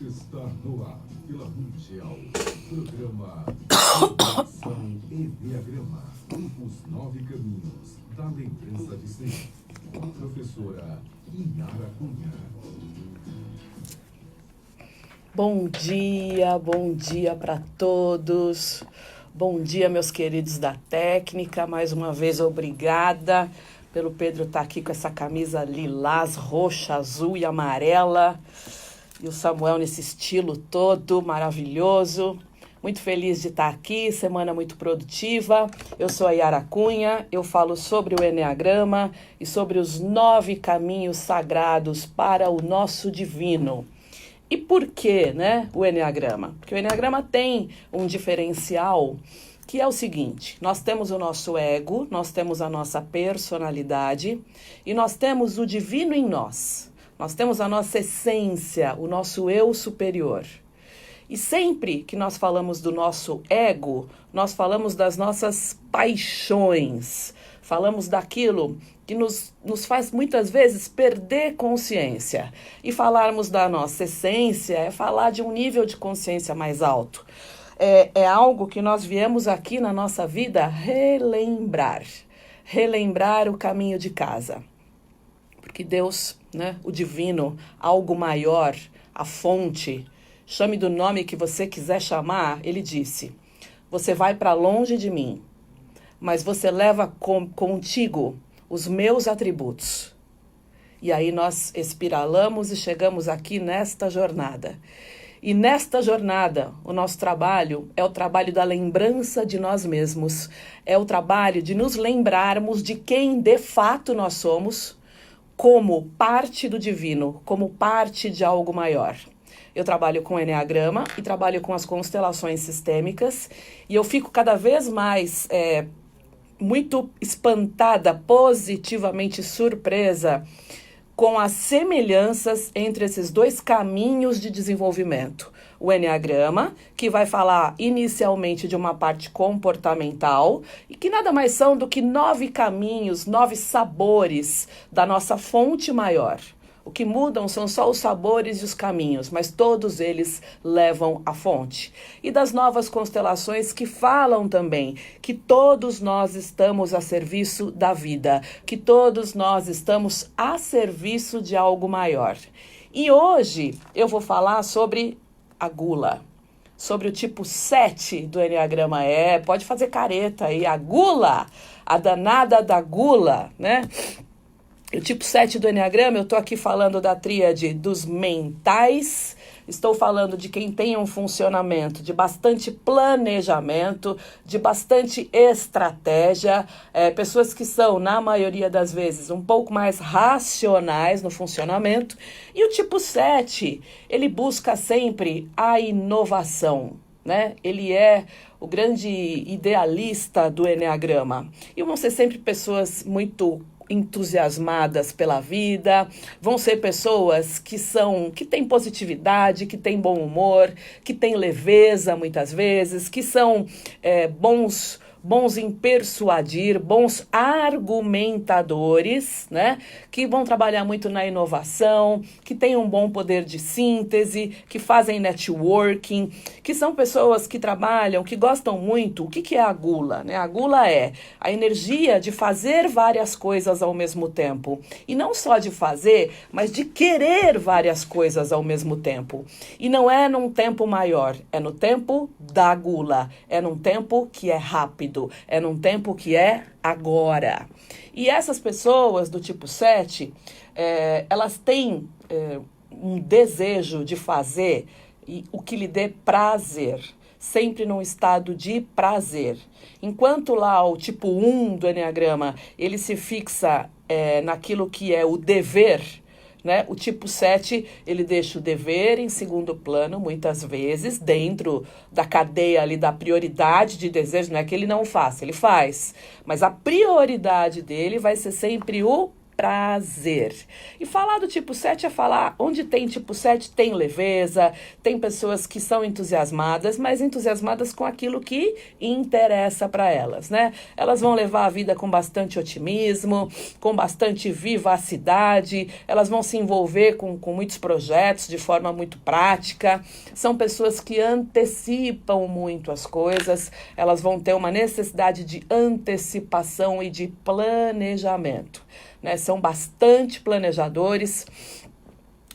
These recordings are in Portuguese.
Está no ar pela Mundial. Programa Ação Enneagrama. Os nove caminhos da lembrança de sempre. Com a professora Inara Cunha. Bom dia, bom dia para todos. Bom dia, meus queridos da técnica. Mais uma vez, obrigada pelo Pedro estar aqui com essa camisa lilás, roxa, azul e amarela. E o Samuel nesse estilo todo maravilhoso. Muito feliz de estar aqui, semana muito produtiva. Eu sou a Yara Cunha, eu falo sobre o Enneagrama e sobre os nove caminhos sagrados para o nosso divino. E por que, né, o Enneagrama? Porque o Enneagrama tem um diferencial que é o seguinte: nós temos o nosso ego, nós temos a nossa personalidade e nós temos o divino em nós. Nós temos a nossa essência, o nosso eu superior. E sempre que nós falamos do nosso ego, nós falamos das nossas paixões, falamos daquilo que nos, nos faz muitas vezes perder consciência. E falarmos da nossa essência é falar de um nível de consciência mais alto. É, é algo que nós viemos aqui na nossa vida relembrar relembrar o caminho de casa. Porque Deus, né, o divino, algo maior, a fonte, chame do nome que você quiser chamar, ele disse: Você vai para longe de mim, mas você leva com, contigo os meus atributos. E aí nós espiralamos e chegamos aqui nesta jornada. E nesta jornada, o nosso trabalho é o trabalho da lembrança de nós mesmos, é o trabalho de nos lembrarmos de quem de fato nós somos, como parte do divino, como parte de algo maior. Eu trabalho com Enneagrama e trabalho com as constelações sistêmicas, e eu fico cada vez mais é, muito espantada, positivamente surpresa com as semelhanças entre esses dois caminhos de desenvolvimento. O Enneagrama, que vai falar inicialmente de uma parte comportamental, e que nada mais são do que nove caminhos, nove sabores da nossa fonte maior. O que mudam são só os sabores e os caminhos, mas todos eles levam à fonte. E das novas constelações que falam também que todos nós estamos a serviço da vida, que todos nós estamos a serviço de algo maior. E hoje eu vou falar sobre a gula sobre o tipo 7 do Enneagrama é, pode fazer careta aí, a gula, a danada da gula, né? O tipo 7 do Enneagrama, eu estou aqui falando da tríade dos mentais, estou falando de quem tem um funcionamento de bastante planejamento, de bastante estratégia, é, pessoas que são, na maioria das vezes, um pouco mais racionais no funcionamento. E o tipo 7, ele busca sempre a inovação. Né? Ele é o grande idealista do Enneagrama. E vão ser sempre pessoas muito entusiasmadas pela vida, vão ser pessoas que são que têm positividade, que têm bom humor, que têm leveza muitas vezes, que são é, bons bons em persuadir, bons argumentadores, né? Que vão trabalhar muito na inovação, que têm um bom poder de síntese, que fazem networking, que são pessoas que trabalham, que gostam muito. O que, que é a gula? Né? A gula é a energia de fazer várias coisas ao mesmo tempo. E não só de fazer, mas de querer várias coisas ao mesmo tempo. E não é num tempo maior, é no tempo da gula, é num tempo que é rápido rápido, é num tempo que é agora. E essas pessoas do tipo 7, é, elas têm é, um desejo de fazer o que lhe dê prazer sempre num estado de prazer. Enquanto lá o tipo 1 do Enneagrama, ele se fixa é, naquilo que é o dever, né? O tipo 7, ele deixa o dever em segundo plano, muitas vezes, dentro da cadeia ali da prioridade de desejo. Não é que ele não faça, ele faz. Mas a prioridade dele vai ser sempre o prazer. E falar do tipo 7 é falar onde tem tipo 7 tem leveza, tem pessoas que são entusiasmadas, mas entusiasmadas com aquilo que interessa para elas, né? Elas vão levar a vida com bastante otimismo, com bastante vivacidade, elas vão se envolver com, com muitos projetos de forma muito prática, são pessoas que antecipam muito as coisas, elas vão ter uma necessidade de antecipação e de planejamento né, são bastante planejadores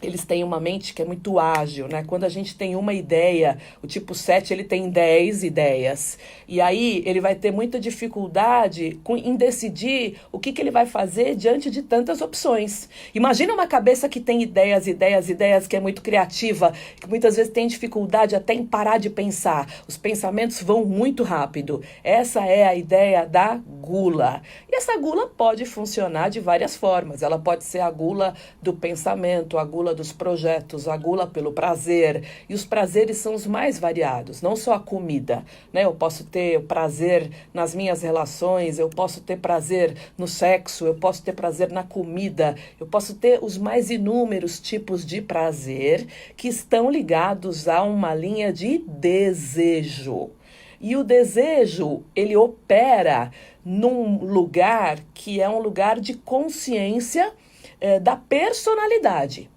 eles têm uma mente que é muito ágil, né? Quando a gente tem uma ideia, o tipo 7 ele tem 10 ideias. E aí ele vai ter muita dificuldade com, em decidir o que, que ele vai fazer diante de tantas opções. Imagina uma cabeça que tem ideias, ideias, ideias, que é muito criativa, que muitas vezes tem dificuldade até em parar de pensar. Os pensamentos vão muito rápido. Essa é a ideia da gula. E essa gula pode funcionar de várias formas. Ela pode ser a gula do pensamento, a gula gula dos projetos, a gula pelo prazer. E os prazeres são os mais variados, não só a comida. Né? Eu posso ter prazer nas minhas relações, eu posso ter prazer no sexo, eu posso ter prazer na comida, eu posso ter os mais inúmeros tipos de prazer que estão ligados a uma linha de desejo. E o desejo, ele opera num lugar que é um lugar de consciência é, da personalidade.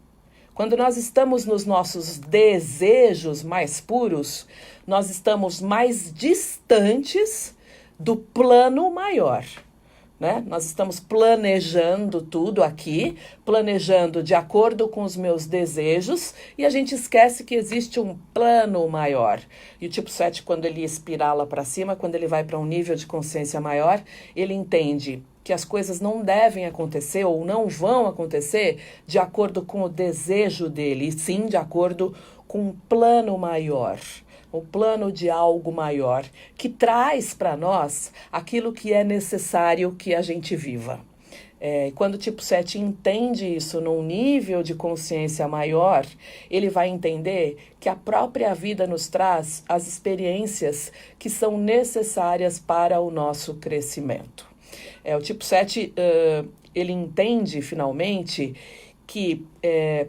Quando nós estamos nos nossos desejos mais puros, nós estamos mais distantes do plano maior. Né? Nós estamos planejando tudo aqui, planejando de acordo com os meus desejos, e a gente esquece que existe um plano maior. E o tipo 7, quando ele espirala para cima, quando ele vai para um nível de consciência maior, ele entende que as coisas não devem acontecer ou não vão acontecer de acordo com o desejo dele, e sim de acordo com um plano maior, o plano de algo maior que traz para nós aquilo que é necessário que a gente viva. É, quando o tipo 7 entende isso num nível de consciência maior, ele vai entender que a própria vida nos traz as experiências que são necessárias para o nosso crescimento. É, o tipo 7, uh, ele entende finalmente que é,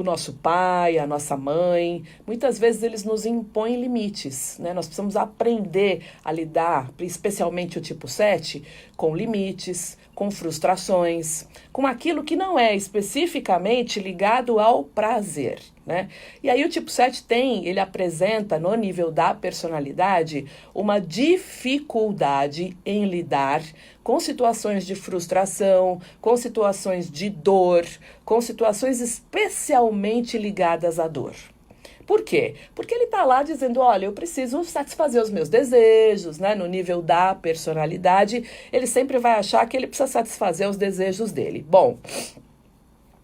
o nosso pai, a nossa mãe, muitas vezes eles nos impõem limites, né? Nós precisamos aprender a lidar, especialmente o tipo 7, com limites, com frustrações, com aquilo que não é especificamente ligado ao prazer. Né? E aí o tipo 7 tem, ele apresenta no nível da personalidade uma dificuldade em lidar com situações de frustração, com situações de dor, com situações especialmente ligadas à dor. Por quê? Porque ele está lá dizendo: olha, eu preciso satisfazer os meus desejos, né? No nível da personalidade, ele sempre vai achar que ele precisa satisfazer os desejos dele. Bom,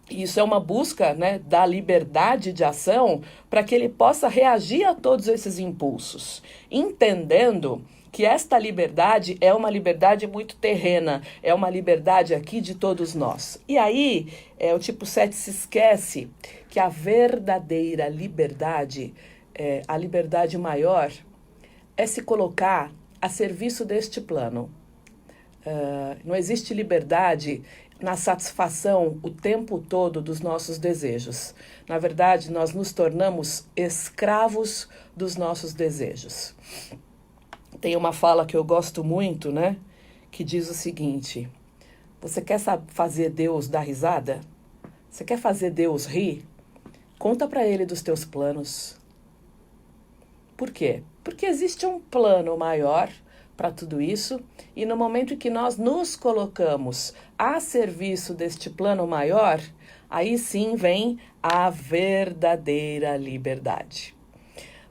isso é uma busca né, da liberdade de ação para que ele possa reagir a todos esses impulsos, entendendo que esta liberdade é uma liberdade muito terrena, é uma liberdade aqui de todos nós. E aí, é, o tipo 7 se esquece que a verdadeira liberdade, é, a liberdade maior, é se colocar a serviço deste plano. Uh, não existe liberdade na satisfação o tempo todo dos nossos desejos. Na verdade, nós nos tornamos escravos dos nossos desejos. Tem uma fala que eu gosto muito, né? Que diz o seguinte: Você quer fazer Deus dar risada? Você quer fazer Deus rir? Conta para ele dos teus planos. Por quê? Porque existe um plano maior para tudo isso, e no momento em que nós nos colocamos a serviço deste plano maior, aí sim vem a verdadeira liberdade.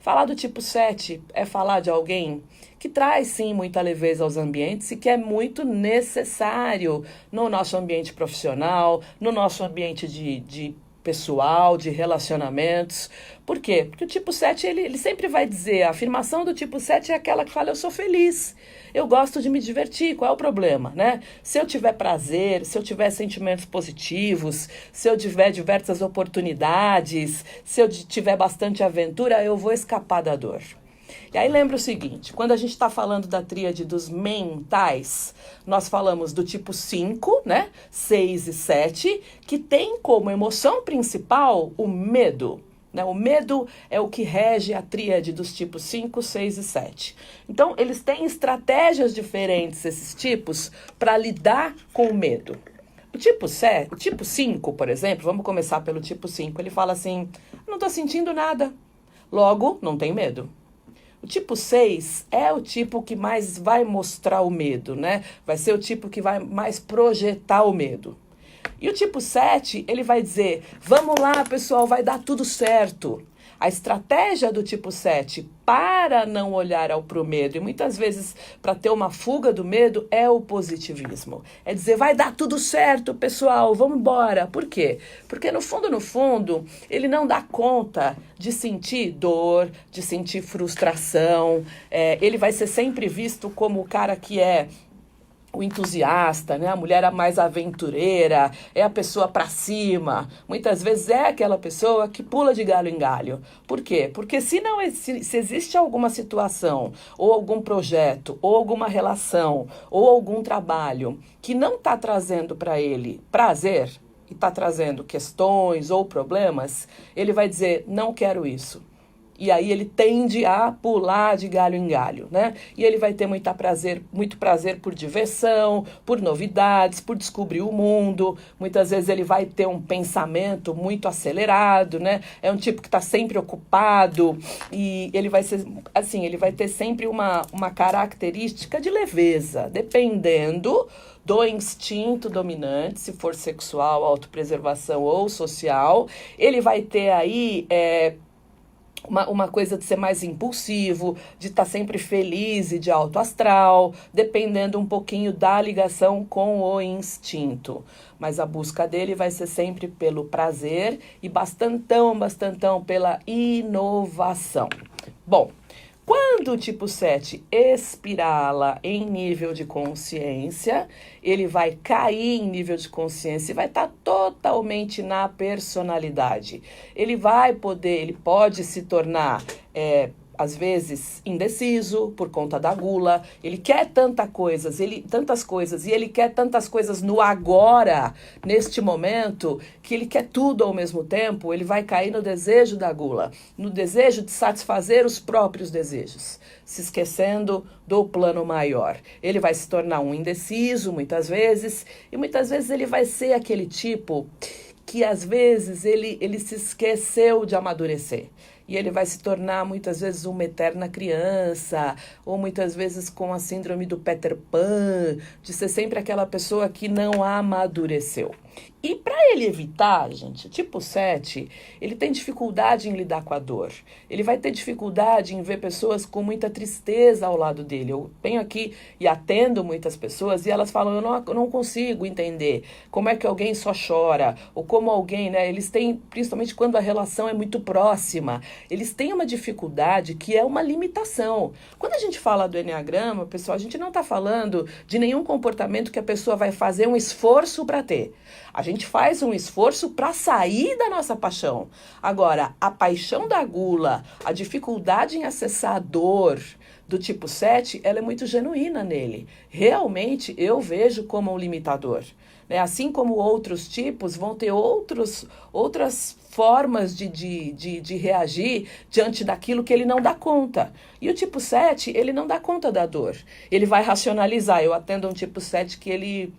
Falar do tipo 7 é falar de alguém que traz sim muita leveza aos ambientes e que é muito necessário no nosso ambiente profissional, no nosso ambiente de, de pessoal, de relacionamentos. Por quê? Porque o tipo 7, ele, ele sempre vai dizer, a afirmação do tipo 7 é aquela que fala, eu sou feliz, eu gosto de me divertir, qual é o problema, né? Se eu tiver prazer, se eu tiver sentimentos positivos, se eu tiver diversas oportunidades, se eu tiver bastante aventura, eu vou escapar da dor. Aí lembra o seguinte, quando a gente está falando da tríade dos mentais, nós falamos do tipo 5, né? 6 e 7, que tem como emoção principal o medo. Né? O medo é o que rege a tríade dos tipos 5, 6 e 7. Então, eles têm estratégias diferentes, esses tipos, para lidar com o medo. O tipo, 7, o tipo 5, por exemplo, vamos começar pelo tipo 5, ele fala assim: não estou sentindo nada, logo, não tem medo. O tipo 6 é o tipo que mais vai mostrar o medo, né? Vai ser o tipo que vai mais projetar o medo. E o tipo 7, ele vai dizer: vamos lá, pessoal, vai dar tudo certo. A estratégia do tipo 7 para não olhar ao pro medo e muitas vezes para ter uma fuga do medo é o positivismo. É dizer, vai dar tudo certo, pessoal, vamos embora. Por quê? Porque no fundo, no fundo, ele não dá conta de sentir dor, de sentir frustração. É, ele vai ser sempre visto como o cara que é o entusiasta, né? A mulher a mais aventureira, é a pessoa para cima. Muitas vezes é aquela pessoa que pula de galho em galho. Por quê? Porque se não se, se existe alguma situação, ou algum projeto, ou alguma relação, ou algum trabalho que não está trazendo para ele prazer e está trazendo questões ou problemas, ele vai dizer: não quero isso. E aí ele tende a pular de galho em galho, né? E ele vai ter muita prazer, muito prazer por diversão, por novidades, por descobrir o mundo. Muitas vezes ele vai ter um pensamento muito acelerado, né? É um tipo que está sempre ocupado e ele vai ser assim, ele vai ter sempre uma, uma característica de leveza, dependendo do instinto dominante, se for sexual, autopreservação ou social, ele vai ter aí é, uma, uma coisa de ser mais impulsivo, de estar tá sempre feliz e de alto astral, dependendo um pouquinho da ligação com o instinto. Mas a busca dele vai ser sempre pelo prazer e bastantão, bastantão pela inovação. Bom, quando o tipo 7 espirala em nível de consciência, ele vai cair em nível de consciência e vai estar tá totalmente na personalidade. Ele vai poder, ele pode se tornar é, às vezes indeciso por conta da gula, ele quer tanta coisas, ele tantas coisas e ele quer tantas coisas no agora, neste momento, que ele quer tudo ao mesmo tempo, ele vai cair no desejo da gula, no desejo de satisfazer os próprios desejos, se esquecendo do plano maior. Ele vai se tornar um indeciso muitas vezes, e muitas vezes ele vai ser aquele tipo que às vezes ele, ele se esqueceu de amadurecer e ele vai se tornar muitas vezes uma eterna criança, ou muitas vezes com a síndrome do Peter Pan, de ser sempre aquela pessoa que não amadureceu. E para ele evitar, gente, tipo 7, ele tem dificuldade em lidar com a dor. Ele vai ter dificuldade em ver pessoas com muita tristeza ao lado dele. Eu venho aqui e atendo muitas pessoas e elas falam: eu não, eu não consigo entender como é que alguém só chora, ou como alguém, né? Eles têm, principalmente quando a relação é muito próxima, eles têm uma dificuldade que é uma limitação. Quando a gente fala do Enneagrama, pessoal, a gente não está falando de nenhum comportamento que a pessoa vai fazer um esforço para ter. A gente faz um esforço para sair da nossa paixão. Agora, a paixão da gula, a dificuldade em acessar a dor do tipo 7, ela é muito genuína nele. Realmente eu vejo como um limitador. Né? Assim como outros tipos vão ter outros, outras formas de, de, de, de reagir diante daquilo que ele não dá conta. E o tipo 7, ele não dá conta da dor. Ele vai racionalizar. Eu atendo um tipo 7 que ele,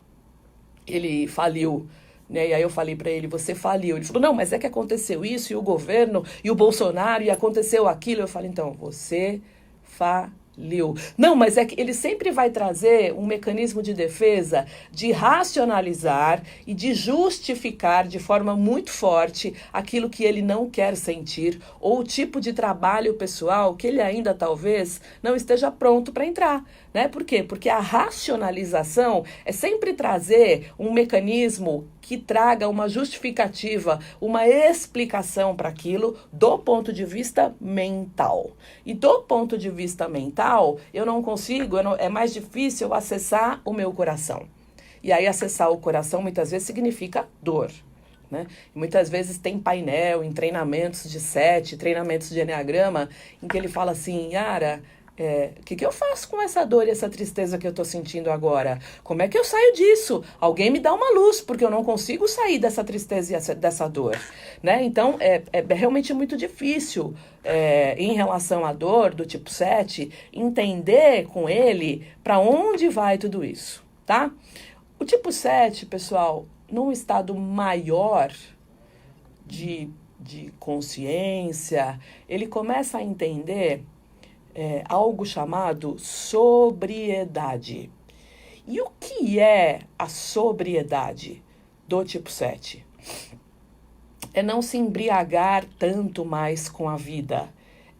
ele faliu né? E aí eu falei para ele, você faliu. Ele falou, não, mas é que aconteceu isso, e o governo, e o Bolsonaro, e aconteceu aquilo. Eu falei, então, você faliu Liu. Não, mas é que ele sempre vai trazer um mecanismo de defesa de racionalizar e de justificar de forma muito forte aquilo que ele não quer sentir ou o tipo de trabalho pessoal que ele ainda talvez não esteja pronto para entrar. Né? Por quê? Porque a racionalização é sempre trazer um mecanismo que traga uma justificativa, uma explicação para aquilo do ponto de vista mental. E do ponto de vista mental, eu não consigo, eu não, é mais difícil acessar o meu coração. E aí acessar o coração muitas vezes significa dor. Né? Muitas vezes tem painel em treinamentos de sete, treinamentos de Enneagrama, em que ele fala assim, Yara, é, o que, que eu faço com essa dor e essa tristeza que eu estou sentindo agora? Como é que eu saio disso? Alguém me dá uma luz, porque eu não consigo sair dessa tristeza e essa, dessa dor. Né? Então, é, é realmente muito difícil, é, em relação à dor do tipo 7, entender com ele para onde vai tudo isso. Tá? O tipo 7, pessoal, num estado maior de, de consciência, ele começa a entender é, algo chamado sobriedade. E o que é a sobriedade do tipo 7? É não se embriagar tanto mais com a vida.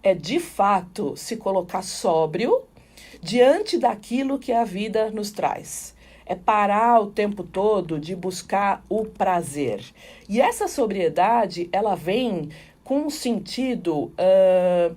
É de fato se colocar sóbrio diante daquilo que a vida nos traz. É parar o tempo todo de buscar o prazer. E essa sobriedade, ela vem com um sentido uh,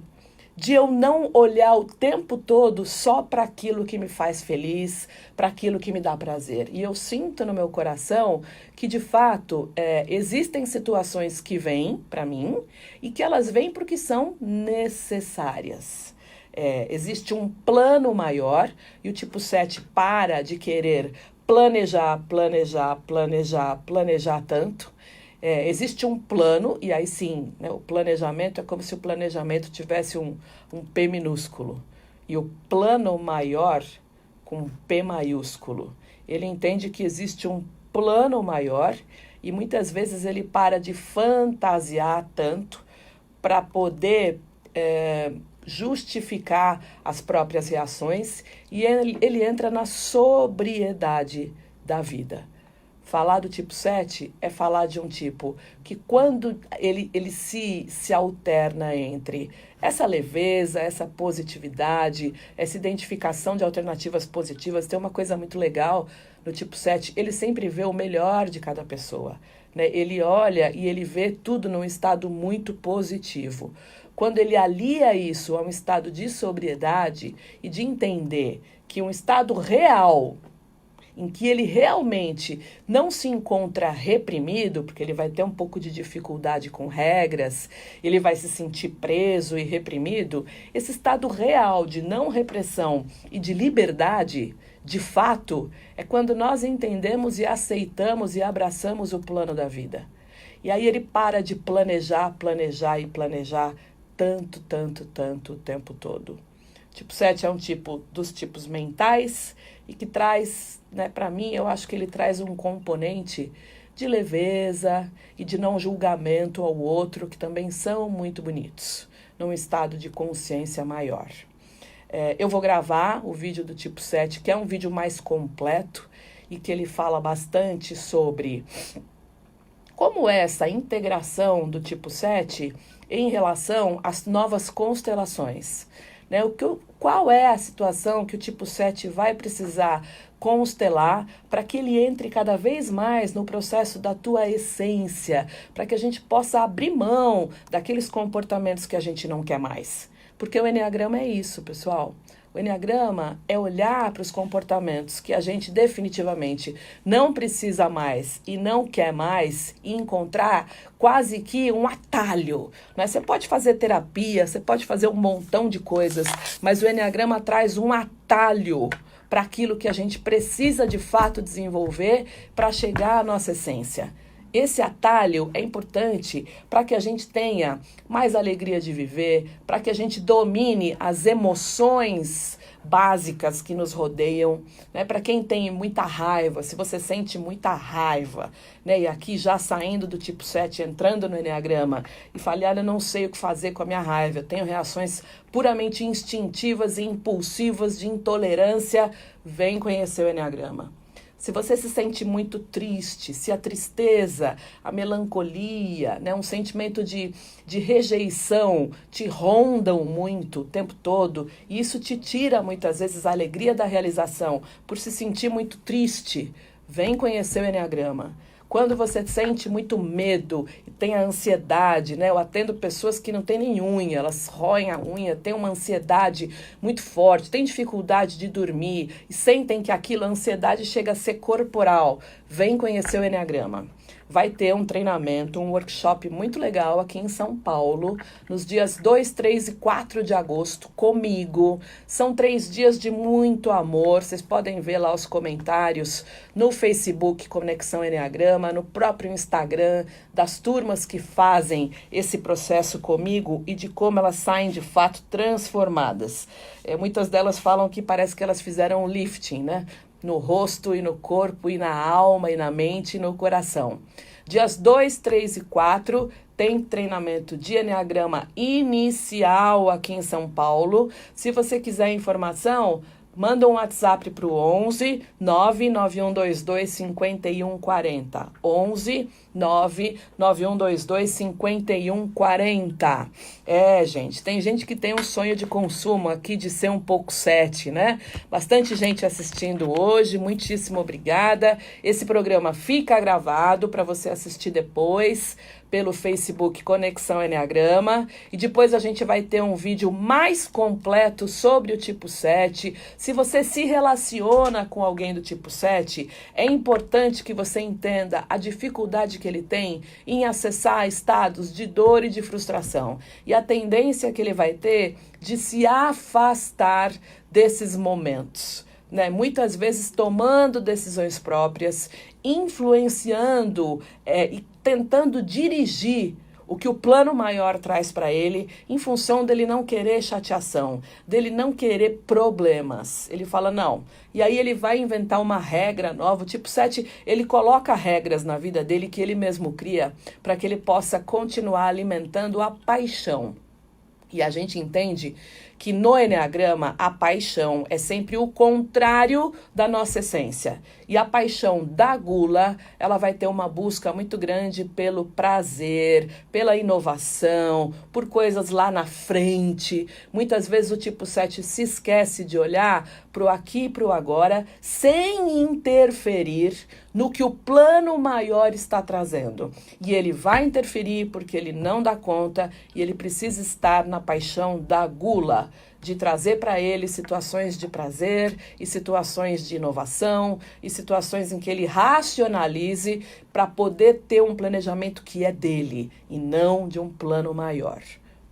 de eu não olhar o tempo todo só para aquilo que me faz feliz, para aquilo que me dá prazer. E eu sinto no meu coração que, de fato, é, existem situações que vêm para mim e que elas vêm porque são necessárias. É, existe um plano maior e o tipo 7 para de querer planejar, planejar, planejar, planejar tanto é, existe um plano, e aí sim, né, o planejamento é como se o planejamento tivesse um, um P minúsculo. E o plano maior, com P maiúsculo. Ele entende que existe um plano maior e muitas vezes ele para de fantasiar tanto para poder é, justificar as próprias reações e ele, ele entra na sobriedade da vida. Falar do tipo 7 é falar de um tipo que quando ele, ele se, se alterna entre essa leveza, essa positividade, essa identificação de alternativas positivas, tem uma coisa muito legal no tipo 7, ele sempre vê o melhor de cada pessoa. Né? Ele olha e ele vê tudo num estado muito positivo. Quando ele alia isso a um estado de sobriedade e de entender que um estado real em que ele realmente não se encontra reprimido, porque ele vai ter um pouco de dificuldade com regras, ele vai se sentir preso e reprimido, esse estado real de não repressão e de liberdade, de fato, é quando nós entendemos e aceitamos e abraçamos o plano da vida. E aí ele para de planejar, planejar e planejar tanto, tanto, tanto o tempo todo. Tipo 7 é um tipo dos tipos mentais e que traz, né, para mim, eu acho que ele traz um componente de leveza e de não julgamento ao outro, que também são muito bonitos, num estado de consciência maior. É, eu vou gravar o vídeo do tipo 7, que é um vídeo mais completo e que ele fala bastante sobre como é essa integração do tipo 7 em relação às novas constelações. Né? O que, qual é a situação que o tipo 7 vai precisar constelar para que ele entre cada vez mais no processo da tua essência, para que a gente possa abrir mão daqueles comportamentos que a gente não quer mais. Porque o Enneagrama é isso, pessoal. O Enneagrama é olhar para os comportamentos que a gente definitivamente não precisa mais e não quer mais e encontrar quase que um atalho. Né? Você pode fazer terapia, você pode fazer um montão de coisas, mas o Enneagrama traz um atalho para aquilo que a gente precisa de fato desenvolver para chegar à nossa essência. Esse atalho é importante para que a gente tenha mais alegria de viver, para que a gente domine as emoções básicas que nos rodeiam, né? Para quem tem muita raiva, se você sente muita raiva, né? E aqui já saindo do tipo 7, entrando no Enneagrama e falhar, eu não sei o que fazer com a minha raiva, eu tenho reações puramente instintivas e impulsivas de intolerância, vem conhecer o Enneagrama. Se você se sente muito triste, se a tristeza, a melancolia, né, um sentimento de, de rejeição te rondam muito o tempo todo, e isso te tira muitas vezes a alegria da realização por se sentir muito triste, vem conhecer o Enneagrama. Quando você sente muito medo tem a ansiedade, né? Eu atendo pessoas que não têm nem unha, elas roem a unha, têm uma ansiedade muito forte, têm dificuldade de dormir e sentem que aquilo, a ansiedade chega a ser corporal. Vem conhecer o Enneagrama. Vai ter um treinamento, um workshop muito legal aqui em São Paulo, nos dias 2, 3 e 4 de agosto, comigo. São três dias de muito amor. Vocês podem ver lá os comentários no Facebook Conexão Enneagrama, no próprio Instagram, das turmas que fazem esse processo comigo e de como elas saem de fato transformadas. É, muitas delas falam que parece que elas fizeram um lifting, né? No rosto e no corpo e na alma e na mente e no coração. Dias 2, 3 e 4 tem treinamento de Enneagrama inicial aqui em São Paulo. Se você quiser informação, manda um WhatsApp para o 11 99122 5140. 11 99122 5140. É, gente, tem gente que tem um sonho de consumo aqui de ser um pouco sete, né? Bastante gente assistindo hoje, muitíssimo obrigada. Esse programa fica gravado para você assistir depois pelo Facebook Conexão Enneagrama e depois a gente vai ter um vídeo mais completo sobre o tipo 7. Se você se relaciona com alguém do tipo 7, é importante que você entenda a dificuldade que ele tem em acessar estados de dor e de frustração e a tendência que ele vai ter de se afastar desses momentos. Né, muitas vezes tomando decisões próprias, influenciando é, e tentando dirigir o que o plano maior traz para ele, em função dele não querer chateação, dele não querer problemas. Ele fala não. E aí ele vai inventar uma regra nova. Tipo 7, ele coloca regras na vida dele que ele mesmo cria para que ele possa continuar alimentando a paixão. E a gente entende que no Enneagrama a paixão é sempre o contrário da nossa essência. E a paixão da gula, ela vai ter uma busca muito grande pelo prazer, pela inovação, por coisas lá na frente. Muitas vezes o tipo 7 se esquece de olhar para o aqui e para o agora, sem interferir no que o plano maior está trazendo. E ele vai interferir porque ele não dá conta e ele precisa estar na paixão da gula de trazer para ele situações de prazer e situações de inovação e situações em que ele racionalize para poder ter um planejamento que é dele e não de um plano maior.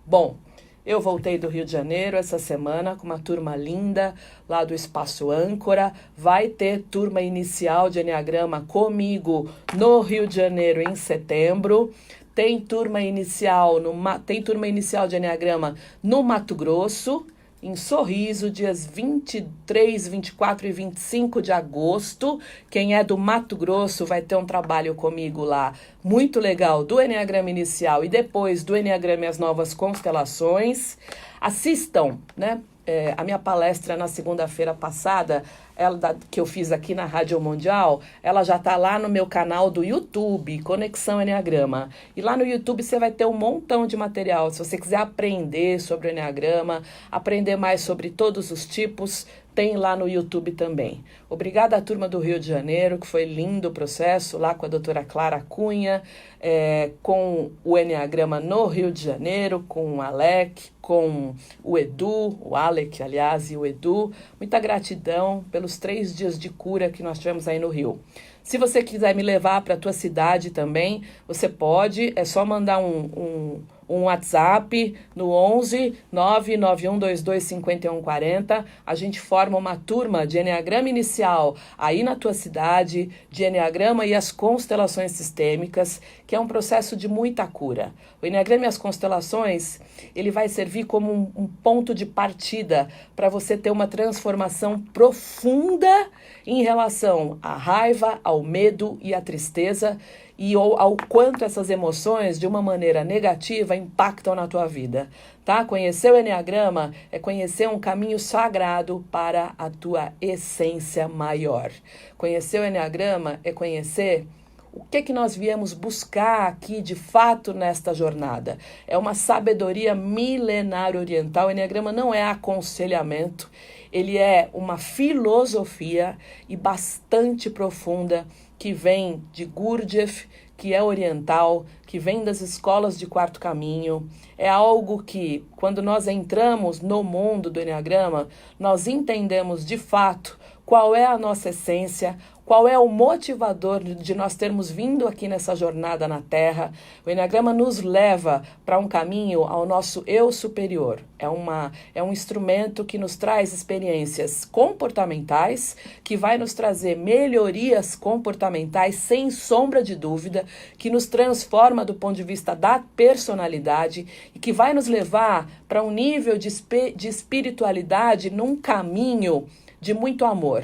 Bom, eu voltei do Rio de Janeiro essa semana com uma turma linda lá do Espaço Âncora. Vai ter turma inicial de Enneagrama comigo no Rio de Janeiro em setembro. Tem turma inicial no, tem turma inicial de Enneagrama no Mato Grosso em Sorriso, dias 23, 24 e 25 de agosto. Quem é do Mato Grosso vai ter um trabalho comigo lá muito legal do Enneagrama Inicial e depois do Enneagrama e as Novas Constelações. Assistam, né? É, a minha palestra na segunda-feira passada ela que eu fiz aqui na Rádio Mundial, ela já está lá no meu canal do YouTube, Conexão Enneagrama. E lá no YouTube você vai ter um montão de material. Se você quiser aprender sobre o Enneagrama, aprender mais sobre todos os tipos, tem lá no YouTube também. Obrigada à turma do Rio de Janeiro, que foi lindo o processo, lá com a doutora Clara Cunha, é, com o Enneagrama no Rio de Janeiro, com o Alec, com o Edu, o Alec, aliás, e o Edu. Muita gratidão pelos três dias de cura que nós tivemos aí no Rio. Se você quiser me levar para a tua cidade também, você pode, é só mandar um, um um WhatsApp no 11 99122 5140. A gente forma uma turma de Enneagrama inicial aí na tua cidade, de Enneagrama e as constelações sistêmicas, que é um processo de muita cura. O Enneagrama e as constelações, ele vai servir como um, um ponto de partida para você ter uma transformação profunda em relação à raiva, ao medo e à tristeza e ao, ao quanto essas emoções, de uma maneira negativa, impactam na tua vida. Tá? Conhecer o Enneagrama é conhecer um caminho sagrado para a tua essência maior. Conhecer o Enneagrama é conhecer o que que nós viemos buscar aqui de fato nesta jornada? É uma sabedoria milenar oriental. O Enneagrama não é aconselhamento, ele é uma filosofia e bastante profunda que vem de Gurdjieff, que é oriental, que vem das escolas de quarto caminho. É algo que, quando nós entramos no mundo do Enneagrama, nós entendemos de fato qual é a nossa essência, qual é o motivador de nós termos vindo aqui nessa jornada na Terra. O Enneagrama nos leva para um caminho ao nosso eu superior. É, uma, é um instrumento que nos traz experiências comportamentais, que vai nos trazer melhorias comportamentais, sem sombra de dúvida, que nos transforma do ponto de vista da personalidade e que vai nos levar para um nível de, de espiritualidade num caminho de muito amor.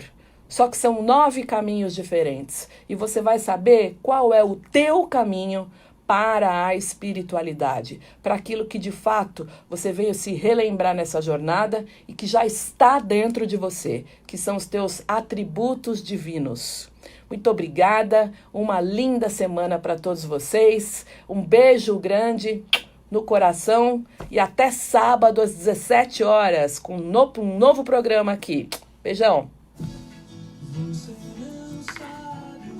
Só que são nove caminhos diferentes e você vai saber qual é o teu caminho para a espiritualidade, para aquilo que de fato você veio se relembrar nessa jornada e que já está dentro de você, que são os teus atributos divinos. Muito obrigada, uma linda semana para todos vocês, um beijo grande no coração e até sábado às 17 horas com um novo programa aqui. Beijão! losing.